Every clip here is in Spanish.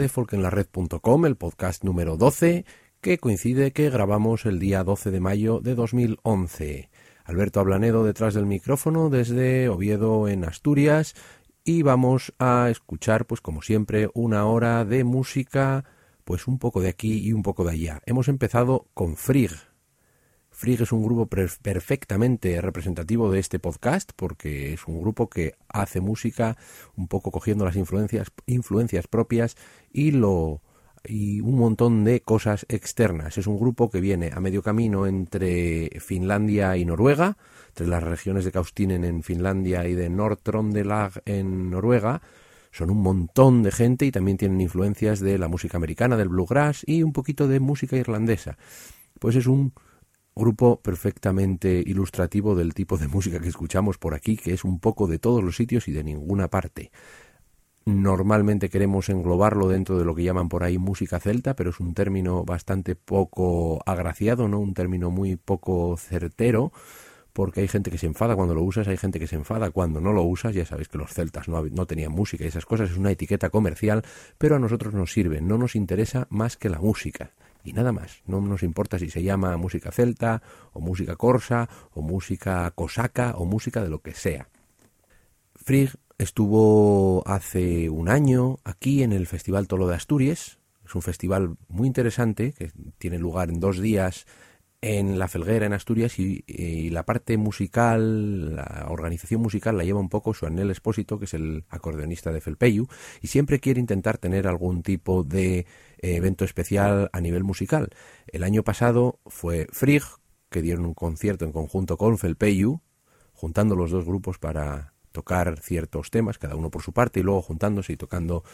De folkenlared.com, el podcast número 12, que coincide que grabamos el día 12 de mayo de 2011. Alberto Ablanedo detrás del micrófono desde Oviedo en Asturias y vamos a escuchar, pues como siempre, una hora de música, pues un poco de aquí y un poco de allá. Hemos empezado con Frigg, Frigg es un grupo perfectamente representativo de este podcast porque es un grupo que hace música un poco cogiendo las influencias, influencias propias y lo y un montón de cosas externas. Es un grupo que viene a medio camino entre Finlandia y Noruega, entre las regiones de Kaustinen en Finlandia y de Nord-Trondelag en Noruega. Son un montón de gente y también tienen influencias de la música americana, del bluegrass y un poquito de música irlandesa. Pues es un grupo perfectamente ilustrativo del tipo de música que escuchamos por aquí, que es un poco de todos los sitios y de ninguna parte. Normalmente queremos englobarlo dentro de lo que llaman por ahí música celta, pero es un término bastante poco agraciado, ¿no? Un término muy poco certero, porque hay gente que se enfada cuando lo usas, hay gente que se enfada cuando no lo usas, ya sabéis que los celtas no, no tenían música y esas cosas, es una etiqueta comercial, pero a nosotros nos sirve, no nos interesa más que la música y nada más. No nos importa si se llama música celta o música corsa o música cosaca o música de lo que sea. Frigg estuvo hace un año aquí en el Festival Tolo de Asturias. Es un festival muy interesante que tiene lugar en dos días en La Felguera, en Asturias, y, la parte musical, la organización musical la lleva un poco su Anel Espósito, que es el acordeonista de Felpeyu, y siempre quiere intentar tener algún tipo de evento especial a nivel musical. El año pasado fue Frigg, que dieron un concierto en conjunto con Felpeyu, juntando los dos grupos para tocar ciertos temas, cada uno por su parte, y luego juntándose y tocando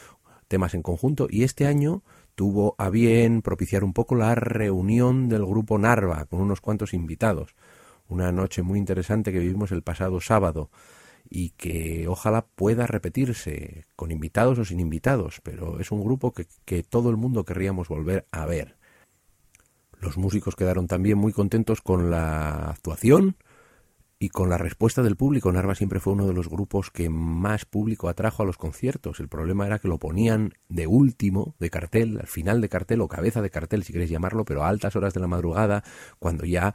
temas en conjunto. Y este año tuvo a bien propiciar un poco la reunión del grupo Narva con unos cuantos invitados. Una noche muy interesante que vivimos el pasado sábado y que ojalá pueda repetirse con invitados o sin invitados, pero es un grupo que, que todo el mundo querríamos volver a ver. Los músicos quedaron también muy contentos con la actuación, y con la respuesta del público, Narva siempre fue uno de los grupos que más público atrajo a los conciertos. El problema era que lo ponían de último, de cartel, al final de cartel o cabeza de cartel, si queréis llamarlo, pero a altas horas de la madrugada, cuando ya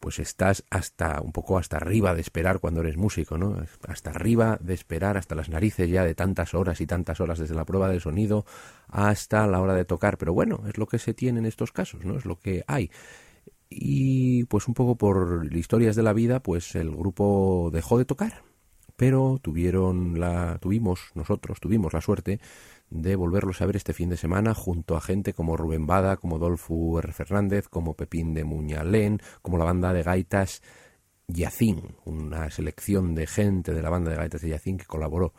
pues estás hasta un poco hasta arriba de esperar cuando eres músico, ¿no? Hasta arriba de esperar, hasta las narices ya de tantas horas y tantas horas desde la prueba del sonido hasta la hora de tocar. Pero bueno, es lo que se tiene en estos casos, ¿no? Es lo que hay y pues un poco por historias de la vida, pues el grupo dejó de tocar, pero tuvieron la tuvimos nosotros tuvimos la suerte de volverlos a ver este fin de semana junto a gente como Rubén Bada, como Dolfo R. Fernández, como Pepín de Muñalén, como la banda de gaitas Yacín, una selección de gente de la banda de gaitas de Yacín que colaboró.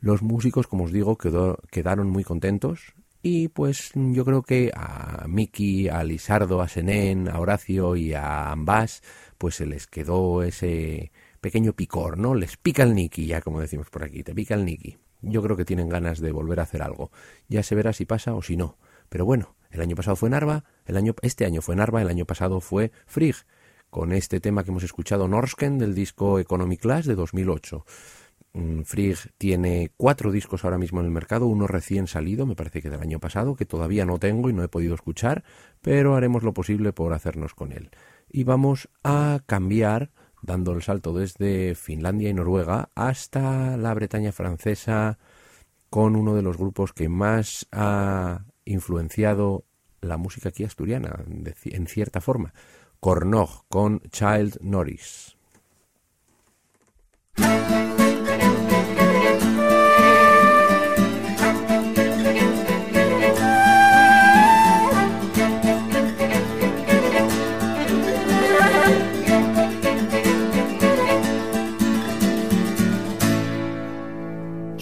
Los músicos, como os digo, quedó, quedaron muy contentos y pues yo creo que a Miki, a Lisardo, a Senén, a Horacio y a Ambas, pues se les quedó ese pequeño picor, ¿no? Les pica el Niki, ya como decimos por aquí, te pica el Niki. Yo creo que tienen ganas de volver a hacer algo. Ya se verá si pasa o si no. Pero bueno, el año pasado fue Narva, el año, este año fue Narva, el año pasado fue Frigg, con este tema que hemos escuchado, Norsken, del disco Economy Class de 2008. Mm, Frigg tiene cuatro discos ahora mismo en el mercado, uno recién salido, me parece que del año pasado, que todavía no tengo y no he podido escuchar, pero haremos lo posible por hacernos con él. Y vamos a cambiar, dando el salto desde Finlandia y Noruega hasta la Bretaña francesa, con uno de los grupos que más ha influenciado la música aquí asturiana, en cierta forma, Cornog, con Child Norris.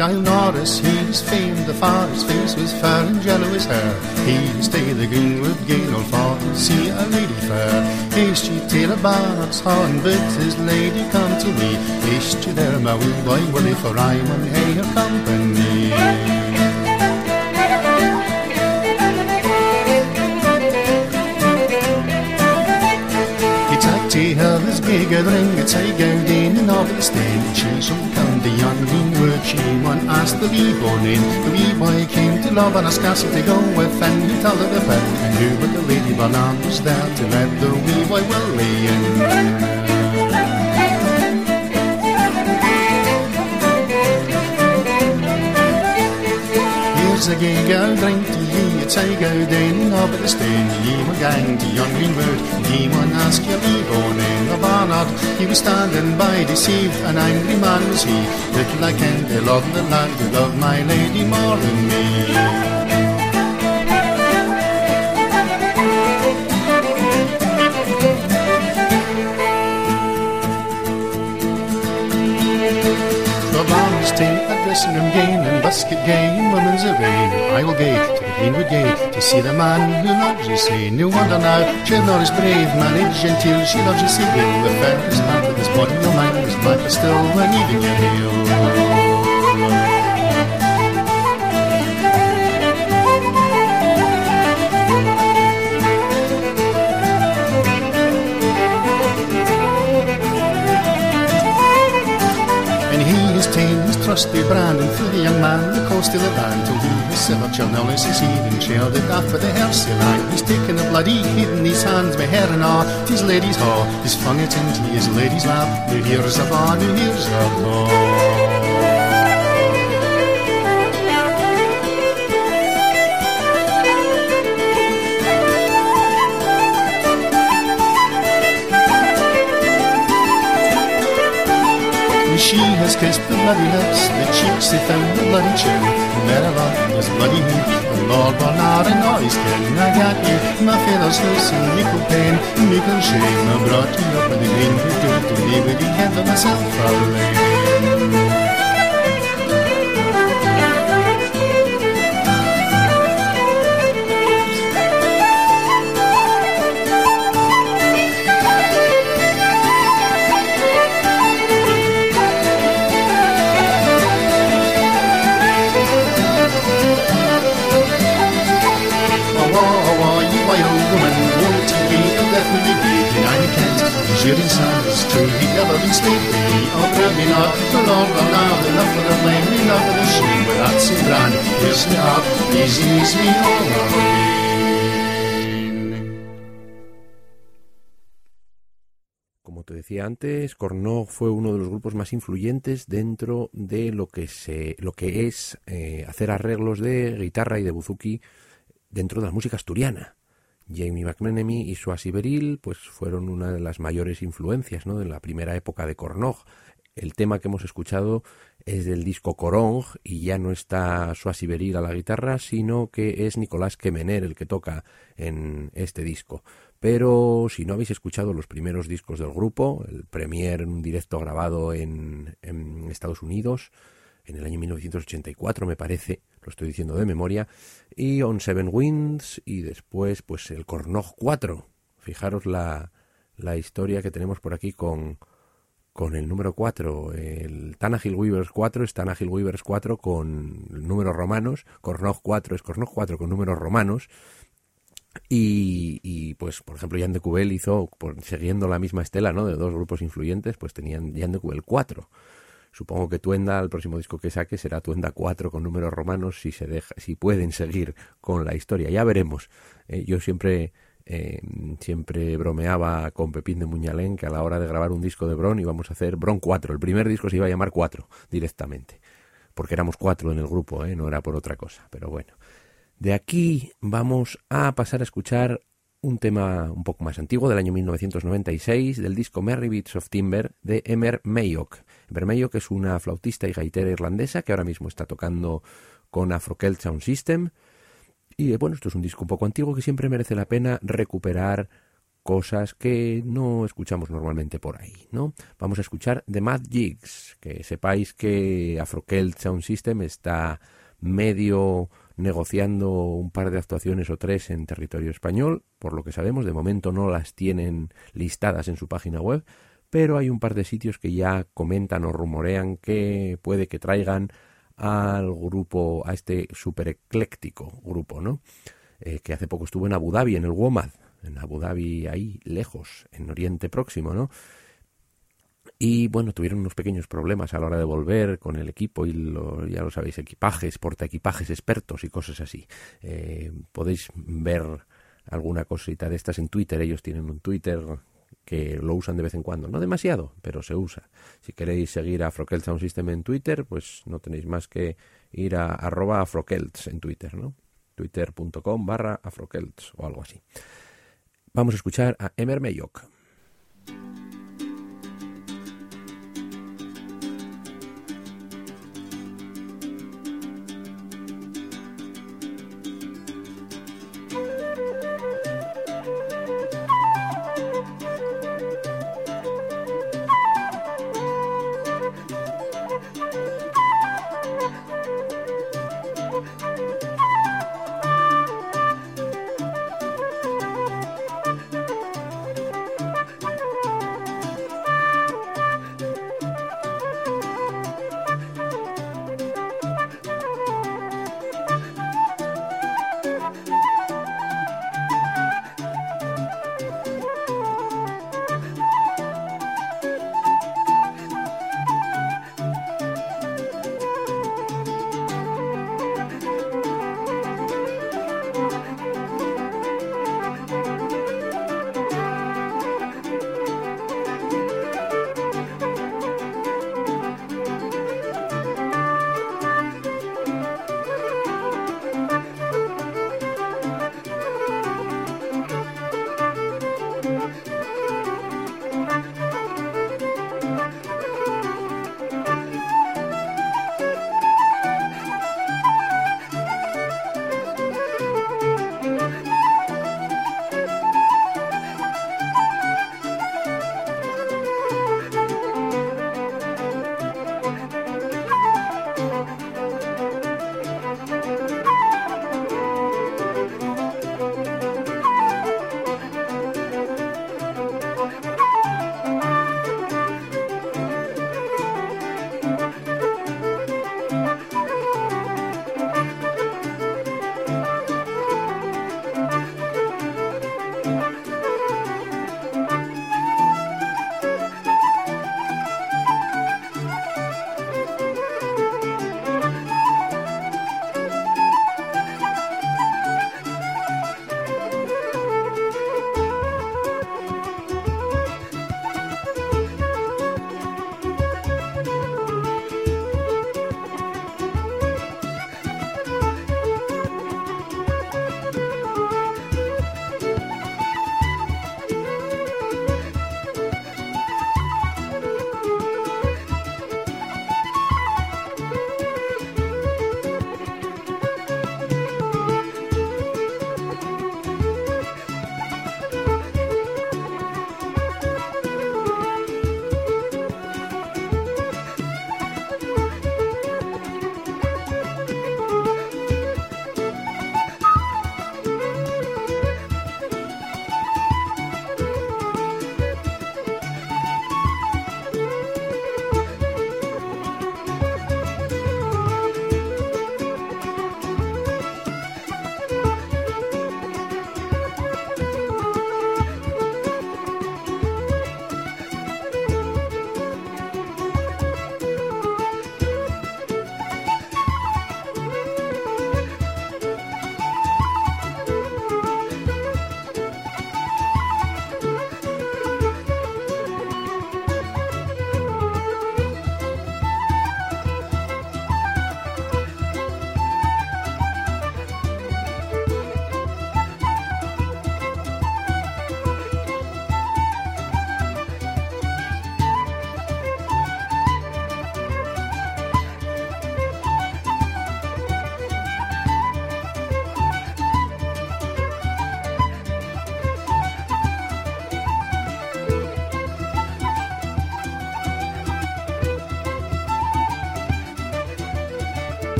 Giles Norris, he's famed afar, his face was fair and yellow his hair. He stay the greenwood all for to see a lady fair. Haste ye tail a barnard's horn, but his lady come to me. Haste ye there, my wee boy, Willie, for I will hae her company. Tea hell is gathering, it's a goudin and of come the young greenwood, she one asked the wee born in. The wee boy came to love and asked castle to go with, and he told her the bed. And who but the lady Banan was there to let the wee boy Willie in. The gegaan, drinkt die hier, het zij geuden op de steen. Niemand gang, die green in woord, niemand ask ye be born in op Barnard. He was standing by the sea, an angry man was he. Little I can, they love the land, they love my lady more than me. Christendom gain and busket gay in women's array. I will gay to the greenwood gate to see the man who loves you say. No wonder now not as brave manage until she loves you see well. The fairest part of this body of mine is blacker still when even your hail. Trusty brand and for the young man the coast of the band till he severed your knowledge is heaving shared it with the hersey line he's taken a bloody head in his hands my hair and all his lady's haw he's flung it into his lady's lap new here's a bar new here's a bar kissed the bloody lips, the cheeks they found the bloody chin. Merrivant was bloody the Lord Bernard and all his kin. I got you, my feathers loose and meikle pain, meikle shame. I brought you up with the green good to leave with the of myself a Como te decía antes, Cornog fue uno de los grupos más influyentes dentro de lo que se, lo que es eh, hacer arreglos de guitarra y de buzuki dentro de la música asturiana. Jamie McMenemy y Suasi Beril pues fueron una de las mayores influencias ¿no? de la primera época de Cornog. El tema que hemos escuchado es del disco Corong y ya no está Suasi Beril a la guitarra, sino que es Nicolás Kemener el que toca en este disco. Pero si no habéis escuchado los primeros discos del grupo, el premier en un directo grabado en, en Estados Unidos, en el año 1984 me parece, lo estoy diciendo de memoria, y On Seven Winds y después pues el Cornog 4. Fijaros la, la historia que tenemos por aquí con, con el número 4. El Tanahil Weavers 4 es Tanahil Weavers 4 con números romanos, Cornog 4 es Cornog 4 con números romanos. Y, pues, por ejemplo, Jan de Cubel hizo, siguiendo la misma estela, ¿no? De dos grupos influyentes, pues tenían Jan de Cubel 4. Supongo que Tuenda, el próximo disco que saque, será Tuenda 4 con números romanos si se deja, si pueden seguir con la historia. Ya veremos. Eh, yo siempre eh, siempre bromeaba con Pepín de Muñalén que a la hora de grabar un disco de Bron íbamos a hacer Bron 4. El primer disco se iba a llamar 4 directamente. Porque éramos cuatro en el grupo, ¿eh? no era por otra cosa. Pero bueno. De aquí vamos a pasar a escuchar un tema un poco más antiguo del año 1996 del disco Merry Beats of Timber de Emer Mayok. Emer que es una flautista y gaitera irlandesa que ahora mismo está tocando con Afrocelt Sound System. Y bueno, esto es un disco un poco antiguo que siempre merece la pena recuperar cosas que no escuchamos normalmente por ahí, ¿no? Vamos a escuchar The Mad Jigs, que sepáis que Afrocelt Sound System está medio negociando un par de actuaciones o tres en territorio español, por lo que sabemos, de momento no las tienen listadas en su página web, pero hay un par de sitios que ya comentan o rumorean que puede que traigan al grupo, a este super ecléctico grupo, ¿no? Eh, que hace poco estuvo en Abu Dhabi, en el WOMAD, en Abu Dhabi ahí lejos, en Oriente Próximo, ¿no? Y bueno, tuvieron unos pequeños problemas a la hora de volver con el equipo y lo, ya lo sabéis, equipajes, porta equipajes expertos y cosas así. Eh, podéis ver alguna cosita de estas en Twitter. Ellos tienen un Twitter que lo usan de vez en cuando. No demasiado, pero se usa. Si queréis seguir a Afrokelts Sound System en Twitter, pues no tenéis más que ir a arroba Afrokelts en Twitter, ¿no? Twitter.com barra Afrokelts o algo así. Vamos a escuchar a Emer Mayok.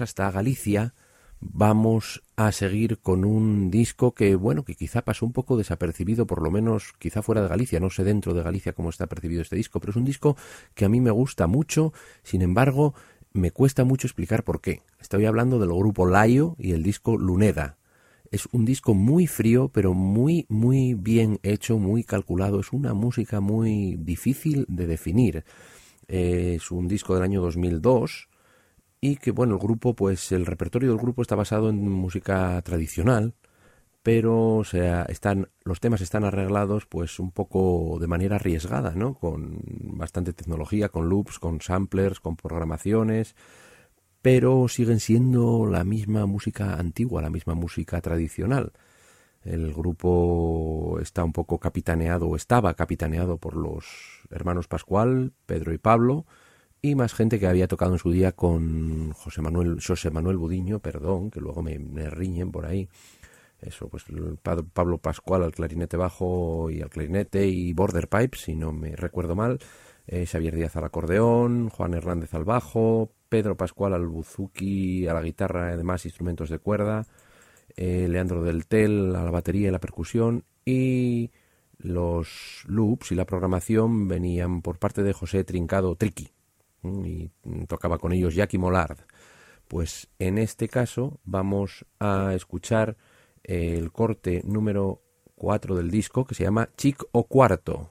Hasta Galicia, vamos a seguir con un disco que, bueno, que quizá pasó un poco desapercibido, por lo menos quizá fuera de Galicia, no sé dentro de Galicia cómo está percibido este disco, pero es un disco que a mí me gusta mucho, sin embargo, me cuesta mucho explicar por qué. Estoy hablando del grupo Laio y el disco Luneda. Es un disco muy frío, pero muy, muy bien hecho, muy calculado. Es una música muy difícil de definir. es un disco del año 2002 y que bueno, el grupo, pues el repertorio del grupo está basado en música tradicional, pero o sea, están, los temas están arreglados pues un poco de manera arriesgada, ¿no? Con bastante tecnología, con loops, con samplers, con programaciones, pero siguen siendo la misma música antigua, la misma música tradicional. El grupo está un poco capitaneado, o estaba capitaneado por los hermanos Pascual, Pedro y Pablo, y más gente que había tocado en su día con José Manuel, José Manuel Budiño, perdón, que luego me, riñen por ahí. Eso, pues Pablo Pascual al clarinete bajo y al clarinete y border pipe, si no me recuerdo mal. Eh, Xavier Díaz al acordeón, Juan Hernández al bajo, Pedro Pascual al buzuki, a la guitarra y demás instrumentos de cuerda, eh, Leandro del Tel a la batería y la percusión y los loops y la programación venían por parte de José Trincado Triqui, y tocaba con ellos Jackie Mollard. Pues en este caso vamos a escuchar el corte número 4 del disco que se llama Chic o Cuarto.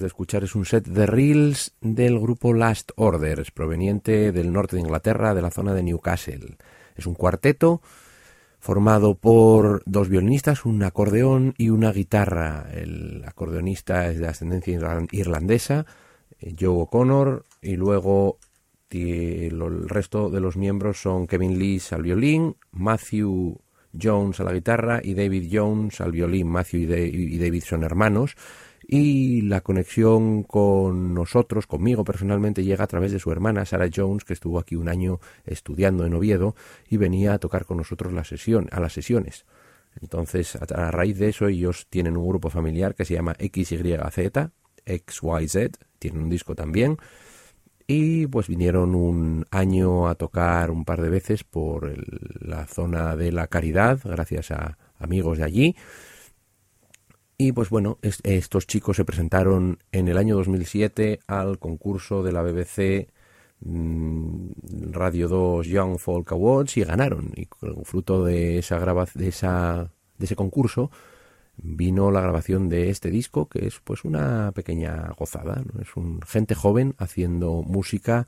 De escuchar es un set de reels del grupo Last Orders, proveniente del norte de Inglaterra, de la zona de Newcastle. Es un cuarteto formado por dos violinistas, un acordeón y una guitarra. El acordeonista es de ascendencia irlandesa, eh, Joe O'Connor, y luego el resto de los miembros son Kevin Lees al violín, Matthew Jones a la guitarra y David Jones al violín. Matthew y David son hermanos y la conexión con nosotros, conmigo personalmente, llega a través de su hermana Sarah Jones, que estuvo aquí un año estudiando en Oviedo y venía a tocar con nosotros la sesión, a las sesiones. Entonces, a, raíz de eso, ellos tienen un grupo familiar que se llama XYZ, XYZ, tienen un disco también. Y pues vinieron un año a tocar un par de veces por la zona de la caridad, gracias a amigos de allí. Y pues bueno, estos chicos se presentaron en el año 2007 al concurso de la BBC mm, Radio 2 Young Folk Awards y ganaron. Y fruto de esa de esa de ese concurso vino la grabación de este disco que es pues una pequeña gozada, es un gente joven haciendo música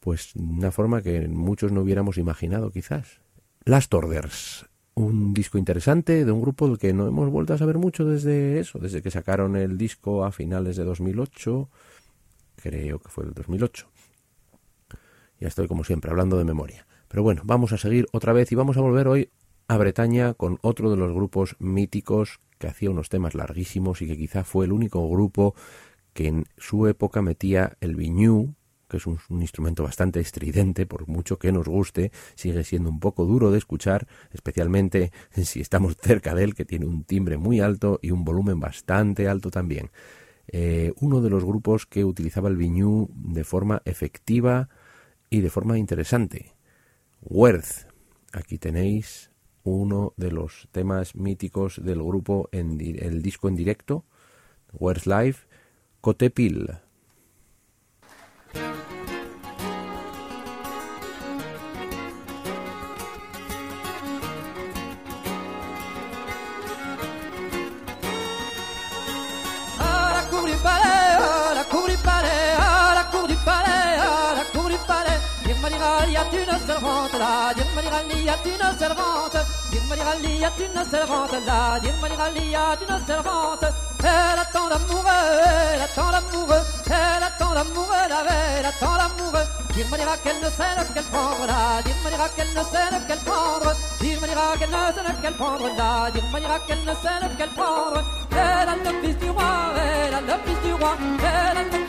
pues de una forma que muchos no hubiéramos imaginado quizás. Last Orders un disco interesante de un grupo del que no hemos vuelto a saber mucho desde eso, desde que sacaron el disco a finales de 2008, creo que fue el 2008. Ya estoy como siempre hablando de memoria. Pero bueno, vamos a seguir otra vez y vamos a volver hoy a Bretaña con otro de los grupos míticos que hacía unos temas larguísimos y que quizá fue el único grupo que en su época metía el viñú, que es un, instrumento bastante estridente, por mucho que nos guste, sigue siendo un poco duro de escuchar, especialmente si estamos cerca de él, que tiene un timbre muy alto y un volumen bastante alto también. Eh, uno de los grupos que utilizaba el viñú de forma efectiva y de forma interesante. Worth. Aquí tenéis uno de los temas míticos del grupo en el disco en directo, Worth Live, Cotepil. A une servante, Dire Marirali y a une servante là, Dire Marirali y a une servante. Elle attend l'amoureux, elle attend l'amoureux, elle attend l'amoureux, elle attend l'amoureux. Dire Marira qu'elle ne sait lequel prendre là, Dire Marira qu'elle ne sait lequel prendre, Dire Marira qu'elle ne sait lequel prendre là, Dire Marira qu'elle ne sait lequel prendre. Elle a le fils du roi, elle a le fils du roi, elle a le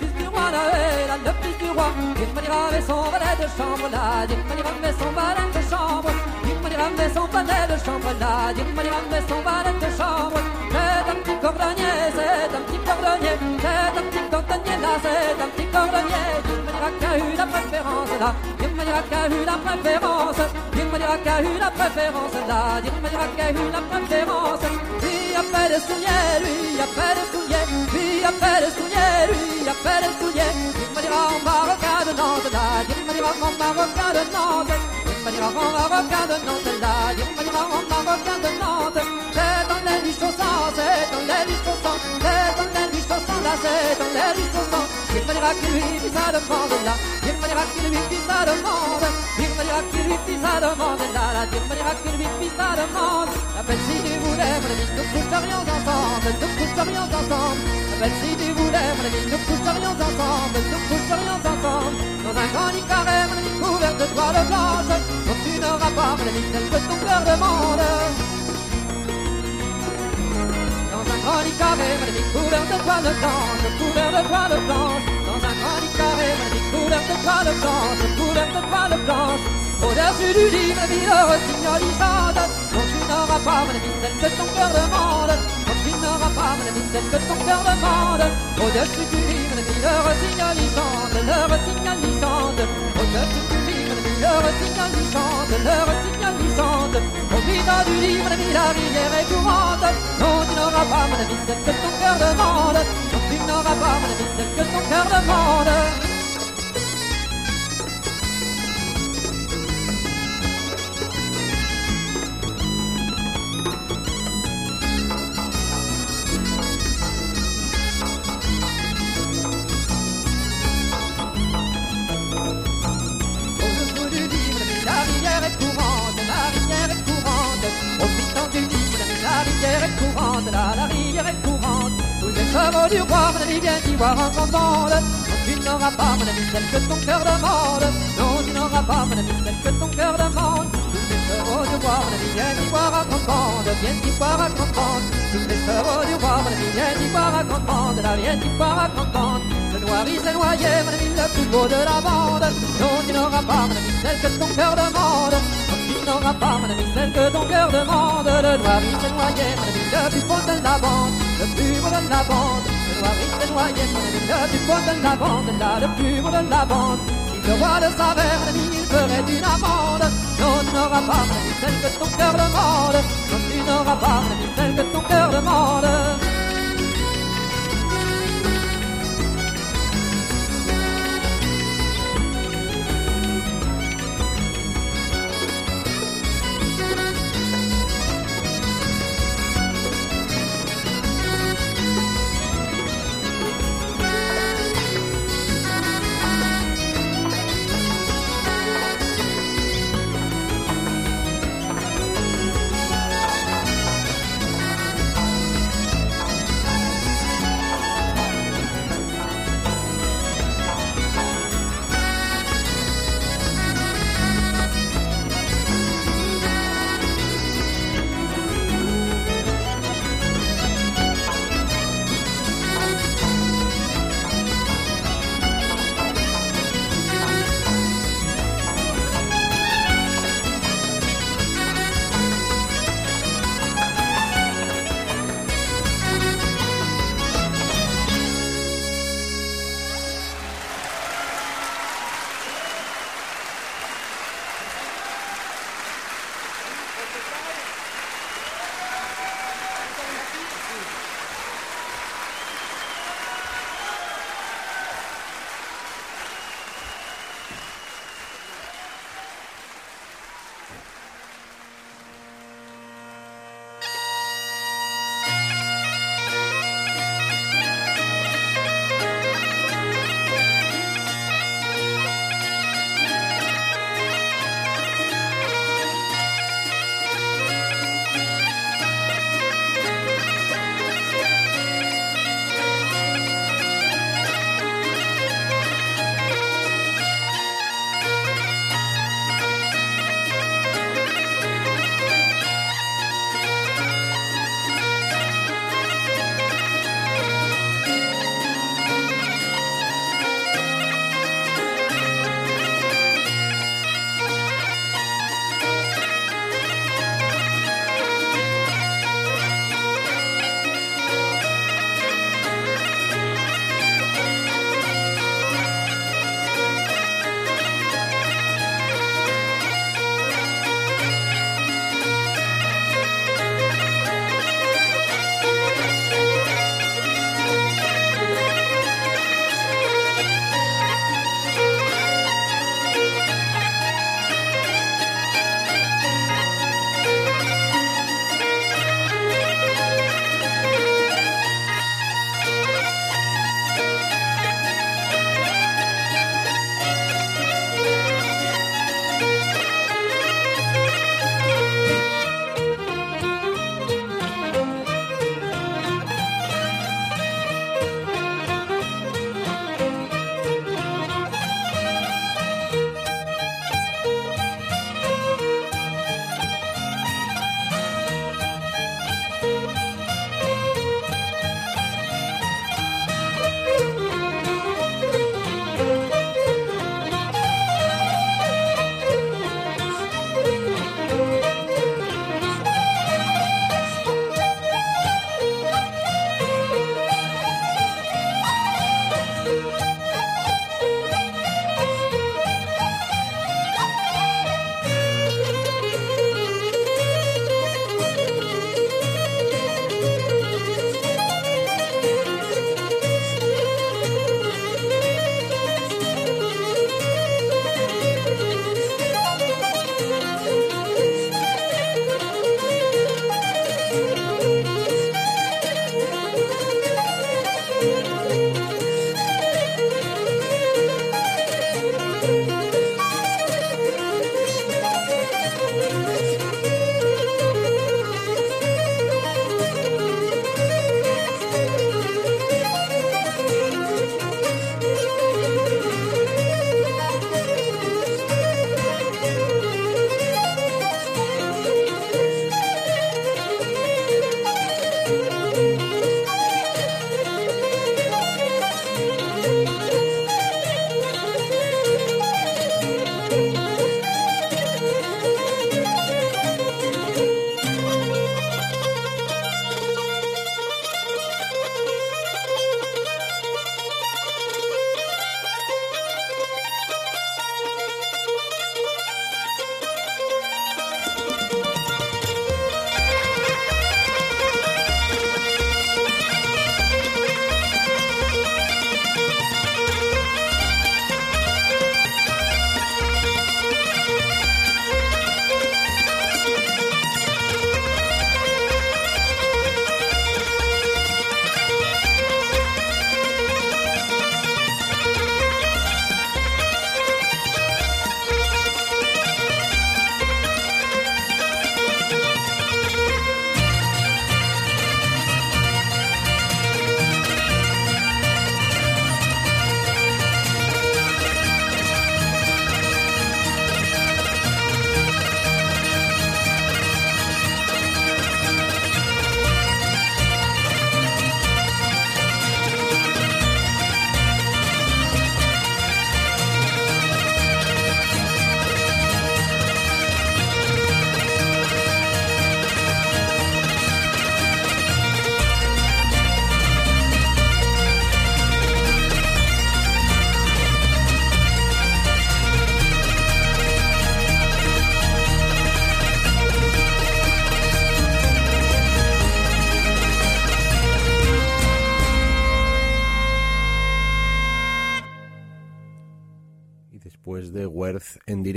a le fils du roi. Dire Marira avec son valet de chambre là, Dire Marira met son valet de chambre, Dire Marira met son valet de chambre là, Dire Marira met son valet de chambre. C'est un petit cordonnier, c'est un petit cordonnier, c'est un petit cordonnier là, c'est un petit cordonnier. Dire Marira qui a eu la préférence là, Dire Marira qui a eu la préférence, Dire Marira qui a eu la préférence là, Dire Marira qui a eu la préférence. Lui a fait le soulier, lui a fait le soulier, lui appelle Sounier, lui appelle Sounier. Il me dira en marocain de Nantes là, il me dira en marocain de Nantes. Il me dira en marocain de Nantes là, il me dira en marocain de Nantes. C'est un lèche au sang, c'est un lèche au sang, c'est un c'est les lits chaussants. Dire Marira qui lui fit sa demande là, Dire Marira qui lui fit sa demande, Dire Marira qui lui fit sa demande là, là, Dire Marira qui lui fit sa demande. La belle si tu voulais, mon ami, nous coucherions ensemble, nous coucherions ensemble. La belle si tu voulais, mon ami, nous coucherions ensemble, nous coucherions ensemble. Dans un grand lit carré, mon ami, couvert de toile blanche, dont tu n'auras pas, mon ami, celle que ton cœur demande. Grand carré, couvert de toile blanche, couvert de toile blanche. Dans un grand carré, couvert de toile blanche, couvert de toile blanche. Au-dessus du lit, mon ami, le chante, dont tu n'auras pas, mon ami, celle que ton cœur demande. Dont tu n'auras pas, mon ami, celle que ton cœur demande. Au-dessus du lit, mon ami, le chante, le chante. Au-dessus du lit, mon ami, le rossignol y chante, le rossignol y chante. Au milieu du mon ami, la rivière est courante. Non, tu n'auras pas, mon ami, celle que ton cœur demande. Non, tu n'auras pas, mon ami, celle que ton cœur demande. Du mon viens voir. Non, tu n'auras pas, mon ami, celle que ton cœur demande. Non, tu n'auras pas, mon ami, celle que ton cœur demande. Tous du roi, mon ami, viens d'y voir. Viens voir mon voir voir. Le noir, il s'est noyé, mon le plus beau de la bande. Non, tu n'auras pas, mon que ton cœur tu n'auras pas, mon que ton cœur. Le le plus beau de la bande. Le plus beau de la bande. Noyé, mon ami, le plus beau de la bande. Là, le plus beau de la bande. Si le roi mon ami, il ferait une amende. Non, tu n'auras pas, celle que ton cœur demande. Non, tu n'auras pas, celle que ton cœur demande.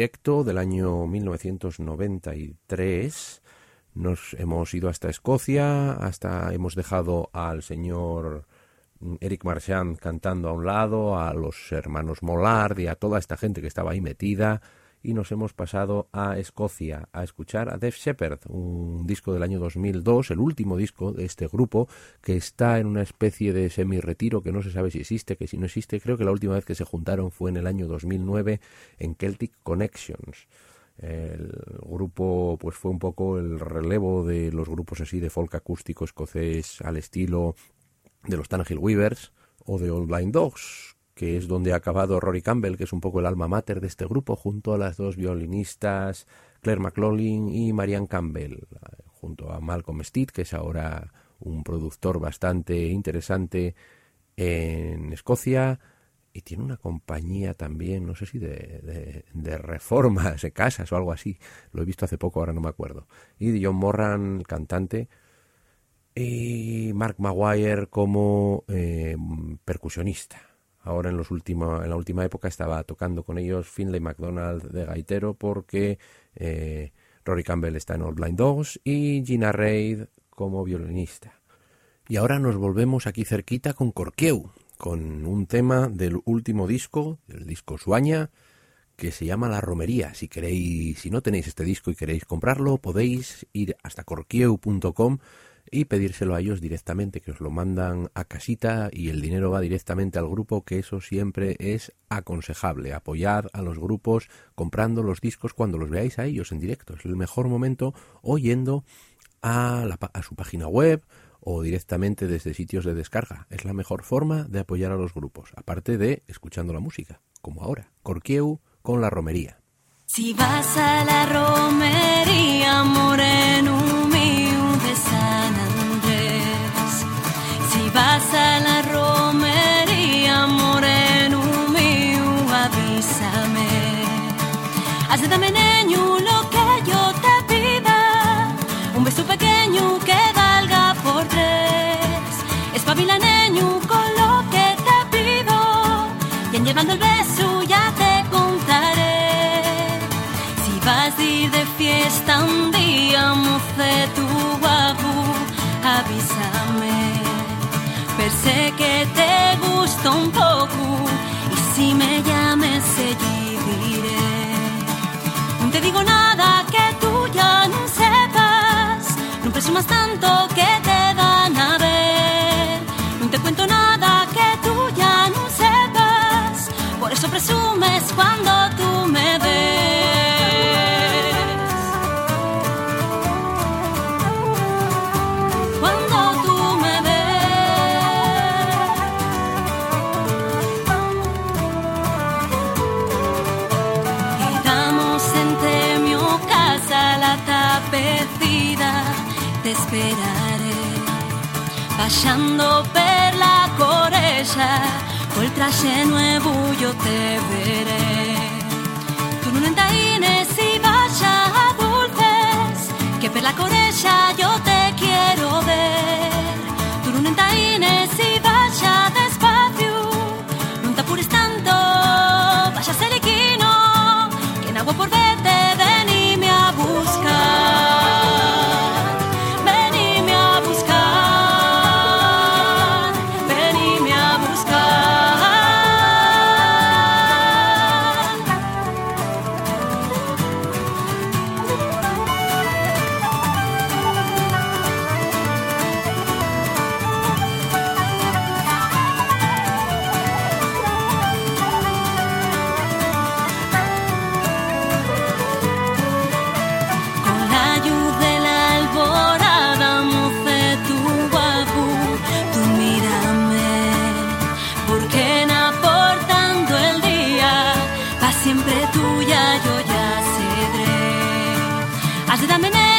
Del año 1993. Nos hemos ido hasta Escocia, hasta hemos dejado al señor Eric Marchand cantando a un lado, a los hermanos Mollard y a toda esta gente que estaba ahí metida y nos hemos pasado a Escocia a escuchar a Def Shepherd, un disco del año 2002, el último disco de este grupo que está en una especie de semi-retiro que no se sabe si existe, que si no existe, creo que la última vez que se juntaron fue en el año 2009 en Celtic Connections. El grupo pues fue un poco el relevo de los grupos así de folk acústico escocés al estilo de los Tannehill Weavers o de Old Blind Dogs, que es donde ha acabado Rory Campbell, que es un poco el alma mater de este grupo, junto a las dos violinistas Claire McLaughlin y Marianne Campbell, junto a Malcolm Steed, que es ahora un productor bastante interesante en Escocia, y tiene una compañía también, no sé si de, reformas, de casas o algo así. Lo he visto hace poco, ahora no me acuerdo. Y John Morran, cantante, y Mark Maguire como eh, percusionista. Ahora en, los en la última época estaba tocando con ellos Finlay McDonald de gaitero porque eh, Rory Campbell está en All Blind Dogs y Gina Reid como violinista. Y ahora nos volvemos aquí cerquita con Corqueu, con un tema del último disco, del disco Suaña, que se llama La Romería. Si queréis, si no tenéis este disco y queréis comprarlo, podéis ir hasta corquieu.com y pedírselo a ellos directamente, que os lo mandan a casita y el dinero va directamente al grupo, que eso siempre es aconsejable. Apoyad a los grupos comprando los discos cuando los veáis a ellos en directo. Es el mejor momento oyendo a, a su página web o directamente desde sitios de descarga. Es la mejor forma de apoyar a los grupos, aparte de escuchando la música, como ahora. Corquieu con la romería. Si vas a la romería, San Andrés. Si vas a la Per sé que te gusta un poco. Y si me llames allí Pasando per la corella, col traje nuevo yo te veré. Tu non entraines si vaya a dulces, que per la corella yo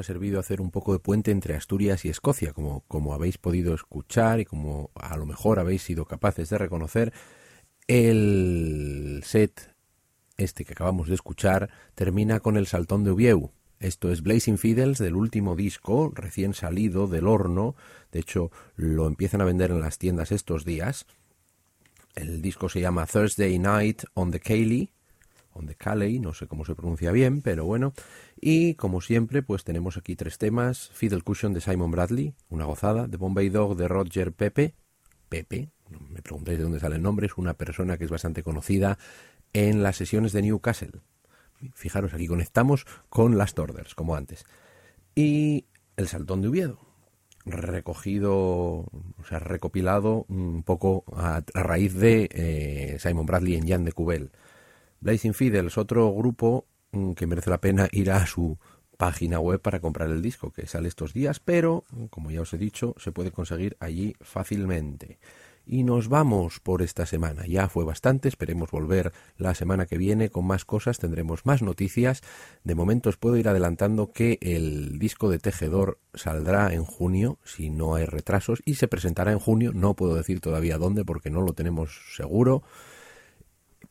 ha servido hacer un poco de puente entre Asturias y Escocia, como, como habéis podido escuchar y como a lo mejor habéis sido capaces de reconocer. El set este que acabamos de escuchar termina con el saltón de Ubieu. Esto es Blazing Fiddles del último disco, recién salido del horno. De hecho, lo empiezan a vender en las tiendas estos días. El disco se llama Thursday Night on the Cayley, on the Caley, no sé cómo se pronuncia bien, pero bueno. Y como siempre, pues tenemos aquí tres temas: Fiddle Cushion de Simon Bradley, una gozada, The Bombay Dog de Roger Pepe, Pepe, me preguntéis de dónde sale el nombre, es una persona que es bastante conocida en las sesiones de Newcastle. Fijaros, aquí conectamos con las Torders, como antes. Y el Saltón de Oviedo, recogido, o sea, recopilado un poco a, raíz de eh, Simon Bradley en Jan de Cubel. Blazing Fiddles, otro grupo que merece la pena ir a su página web para comprar el disco que sale estos días, pero como ya os he dicho, se puede conseguir allí fácilmente. Y nos vamos por esta semana. Ya fue bastante, esperemos volver la semana que viene con más cosas, tendremos más noticias. De momento os puedo ir adelantando que el disco de Tejedor saldrá en junio, si no hay retrasos, y se presentará en junio, no puedo decir todavía dónde porque no lo tenemos seguro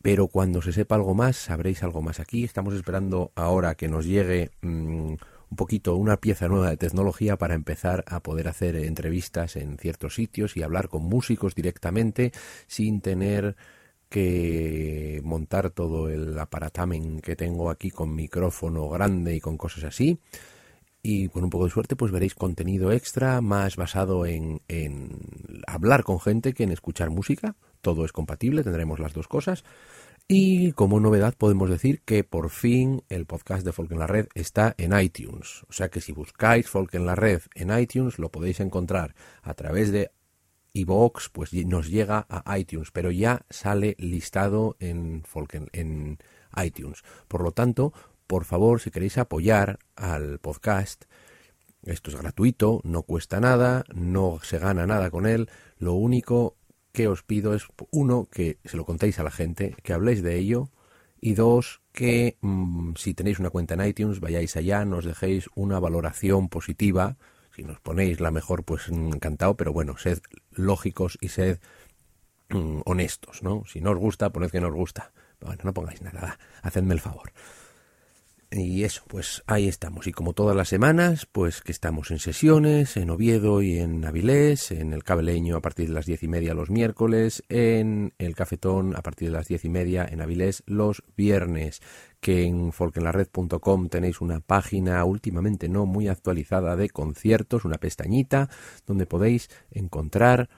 pero cuando se sepa algo más, sabréis algo más aquí. Estamos esperando ahora que nos llegue mm, un poquito una pieza nueva de tecnología para empezar a poder hacer entrevistas en ciertos sitios y hablar con músicos directamente sin tener que montar todo el aparatamen que tengo aquí con micrófono grande y con cosas así. Y con un poco de suerte, pues veréis contenido extra más basado en, en hablar con gente que en escuchar música. Todo es compatible, tendremos las dos cosas. Y como novedad podemos decir que por fin el podcast de Folk en la Red está en iTunes. O sea que si buscáis Folk en la Red en iTunes lo podéis encontrar a través de iVoox, pues nos llega a iTunes, pero ya sale listado en, Folk en, iTunes. Por lo tanto, por favor, si queréis apoyar al podcast, esto es gratuito, no cuesta nada, no se gana nada con él. Lo único que os pido es, uno, que se lo contéis a la gente, que habléis de ello, y dos, que mm, si tenéis una cuenta en iTunes, vayáis allá, nos dejéis una valoración positiva. Si nos ponéis la mejor, pues encantado, pero bueno, sed lógicos y sed mm, honestos, ¿no? Si no os gusta, poned que no os gusta. Bueno, no pongáis nada, hacedme el favor. Y eso, pues ahí estamos. Y como todas las semanas, pues que estamos en sesiones, en Oviedo y en Avilés, en el Cabeleño a partir de las diez y media los miércoles, en el Cafetón a partir de las diez y media en Avilés los viernes, que en folkenlared.com tenéis una página últimamente no muy actualizada de conciertos, una pestañita donde podéis encontrar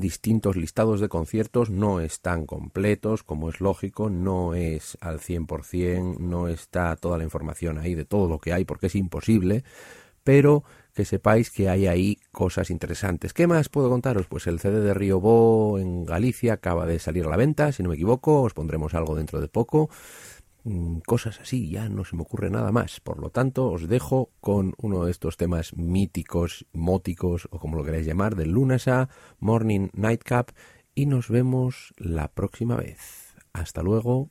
distintos listados de conciertos no están completos, como es lógico, no es al 100%, no está toda la información ahí de todo lo que hay, porque es imposible, pero que sepáis que hay ahí cosas interesantes. ¿Qué más puedo contaros? Pues el CD de Río Bo en Galicia acaba de salir a la venta, si no me equivoco, os pondremos algo dentro de poco. Mm, cosas así, ya no se me ocurre nada más. Por lo tanto, os dejo con uno de estos temas míticos, móticos o como lo queráis llamar, del Lunasa, Morning Nightcap, y nos vemos la próxima vez. Hasta luego.